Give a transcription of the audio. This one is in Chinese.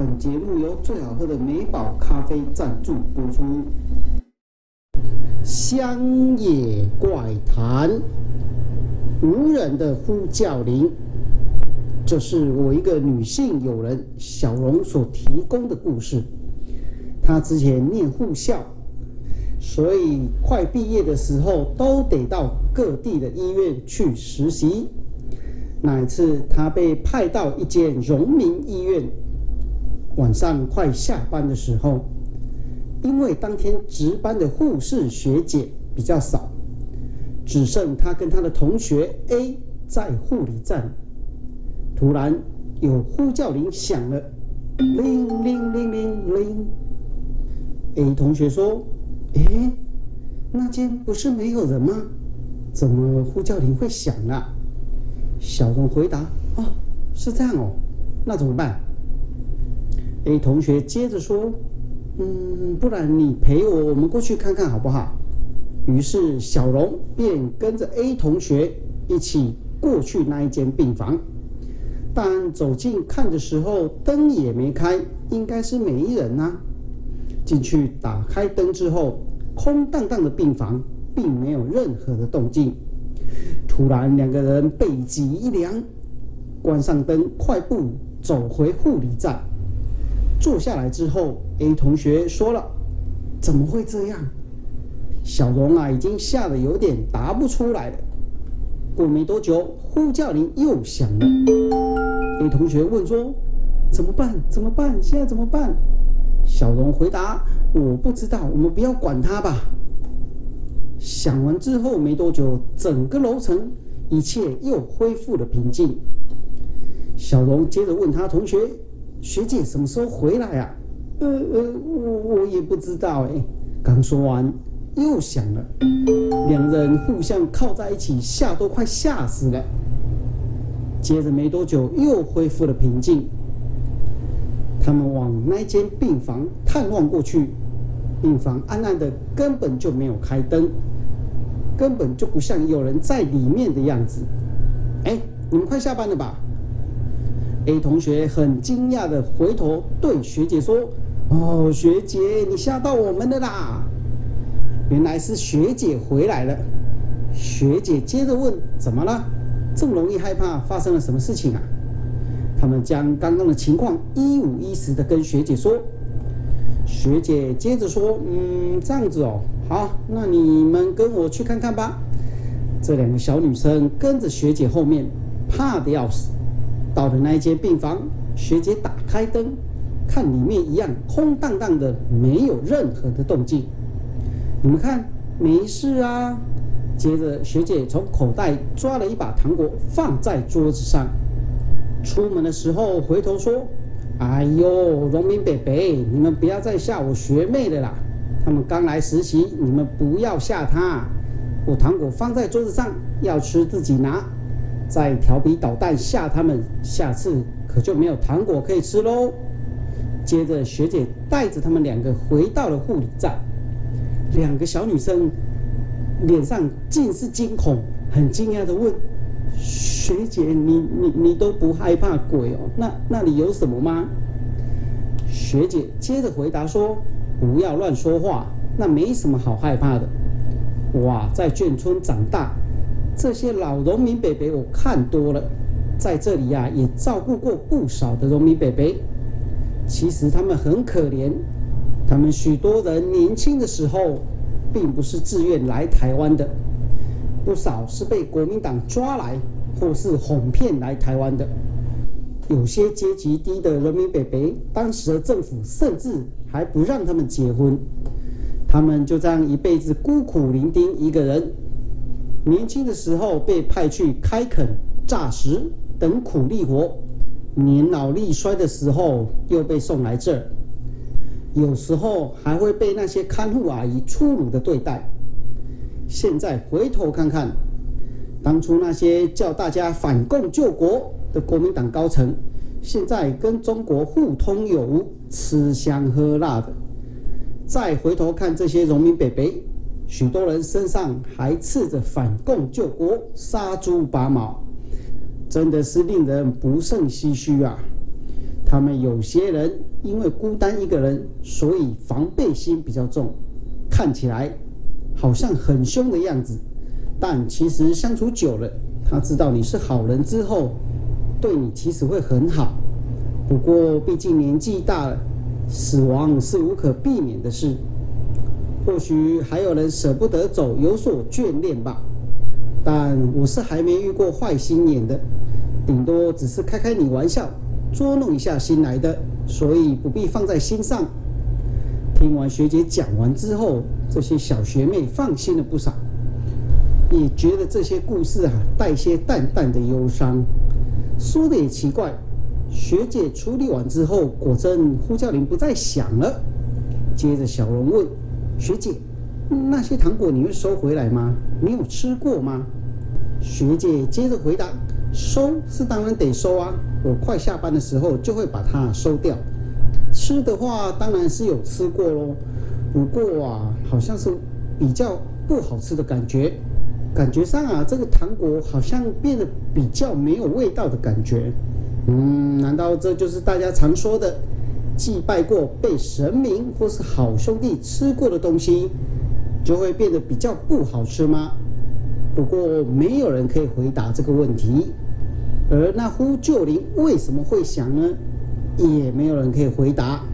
本节目由最好喝的美宝咖啡赞助播出。乡野怪谈，无人的呼叫铃。这是我一个女性友人小荣所提供的故事。她之前念护校，所以快毕业的时候都得到各地的医院去实习。那一次，她被派到一间荣民医院，晚上快下班的时候，因为当天值班的护士学姐比较少，只剩她跟她的同学 A 在护理站。突然有呼叫铃响了，铃铃铃铃铃。A 同学说：“诶，那间不是没有人吗？怎么呼叫铃会响啊？”小荣回答：“哦，是这样哦，那怎么办？”A 同学接着说：“嗯，不然你陪我，我们过去看看好不好？”于是小荣便跟着 A 同学一起过去那一间病房。但走近看的时候，灯也没开，应该是没人呐。进去打开灯之后，空荡荡的病房，并没有任何的动静。突然，两个人背脊一凉，关上灯，快步走回护理站。坐下来之后，A 同学说了：“怎么会这样？”小荣啊，已经吓得有点答不出来了。过没多久，呼叫铃又响了。A 同学问说：“怎么办？怎么办？现在怎么办？”小荣回答：“我不知道，我们不要管他吧。”响完之后没多久，整个楼层一切又恢复了平静。小荣接着问他同学：“学姐什么时候回来啊？”“呃呃，我我也不知道哎。”刚说完。又响了，两人互相靠在一起，吓都快吓死了。接着没多久，又恢复了平静。他们往那间病房探望过去，病房暗暗的，根本就没有开灯，根本就不像有人在里面的样子。哎，你们快下班了吧？A 同学很惊讶的回头对学姐说：“哦，学姐，你吓到我们了啦！”原来是学姐回来了。学姐接着问：“怎么了？这么容易害怕？发生了什么事情啊？”他们将刚刚的情况一五一十的跟学姐说。学姐接着说：“嗯，这样子哦，好，那你们跟我去看看吧。”这两个小女生跟着学姐后面，怕的要死。到了那一间病房，学姐打开灯，看里面一样空荡荡的，没有任何的动静。你们看，没事啊。接着，学姐从口袋抓了一把糖果，放在桌子上。出门的时候，回头说：“哎呦，荣民北北，你们不要再吓我学妹了啦！他们刚来实习，你们不要吓她。我糖果放在桌子上，要吃自己拿。再调皮捣蛋吓他们，下次可就没有糖果可以吃喽。”接着，学姐带着他们两个回到了护理站。两个小女生脸上尽是惊恐，很惊讶的问：“学姐，你你你都不害怕鬼哦？那那里有什么吗？”学姐接着回答说：“不要乱说话，那没什么好害怕的。哇，在眷村长大，这些老农民伯伯我看多了，在这里呀也照顾过不少的农民伯伯，其实他们很可怜。”他们许多人年轻的时候，并不是自愿来台湾的，不少是被国民党抓来，或是哄骗来台湾的。有些阶级低的人民北北，当时的政府甚至还不让他们结婚，他们就这样一辈子孤苦伶仃一个人。年轻的时候被派去开垦、榨石等苦力活，年老力衰的时候又被送来这儿。有时候还会被那些看护阿姨粗鲁的对待。现在回头看看，当初那些叫大家反共救国的国民党高层，现在跟中国互通有无，吃香喝辣的。再回头看这些农民伯伯，许多人身上还刺着反共救国、杀猪拔毛，真的是令人不胜唏嘘啊！他们有些人因为孤单一个人，所以防备心比较重，看起来好像很凶的样子，但其实相处久了，他知道你是好人之后，对你其实会很好。不过毕竟年纪大了，死亡是无可避免的事。或许还有人舍不得走，有所眷恋吧。但我是还没遇过坏心眼的，顶多只是开开你玩笑，捉弄一下新来的，所以不必放在心上。听完学姐讲完之后，这些小学妹放心了不少，也觉得这些故事啊带些淡淡的忧伤。说的也奇怪，学姐处理完之后，果真呼叫铃不再响了。接着小龙问。学姐，那些糖果你会收回来吗？你有吃过吗？学姐接着回答：“收是当然得收啊，我快下班的时候就会把它收掉。吃的话当然是有吃过喽，不过啊，好像是比较不好吃的感觉，感觉上啊，这个糖果好像变得比较没有味道的感觉。嗯，难道这就是大家常说的？”祭拜过被神明或是好兄弟吃过的东西就会变得比较不好吃吗？不过没有人可以回答这个问题。而那呼救灵为什么会响呢？也没有人可以回答。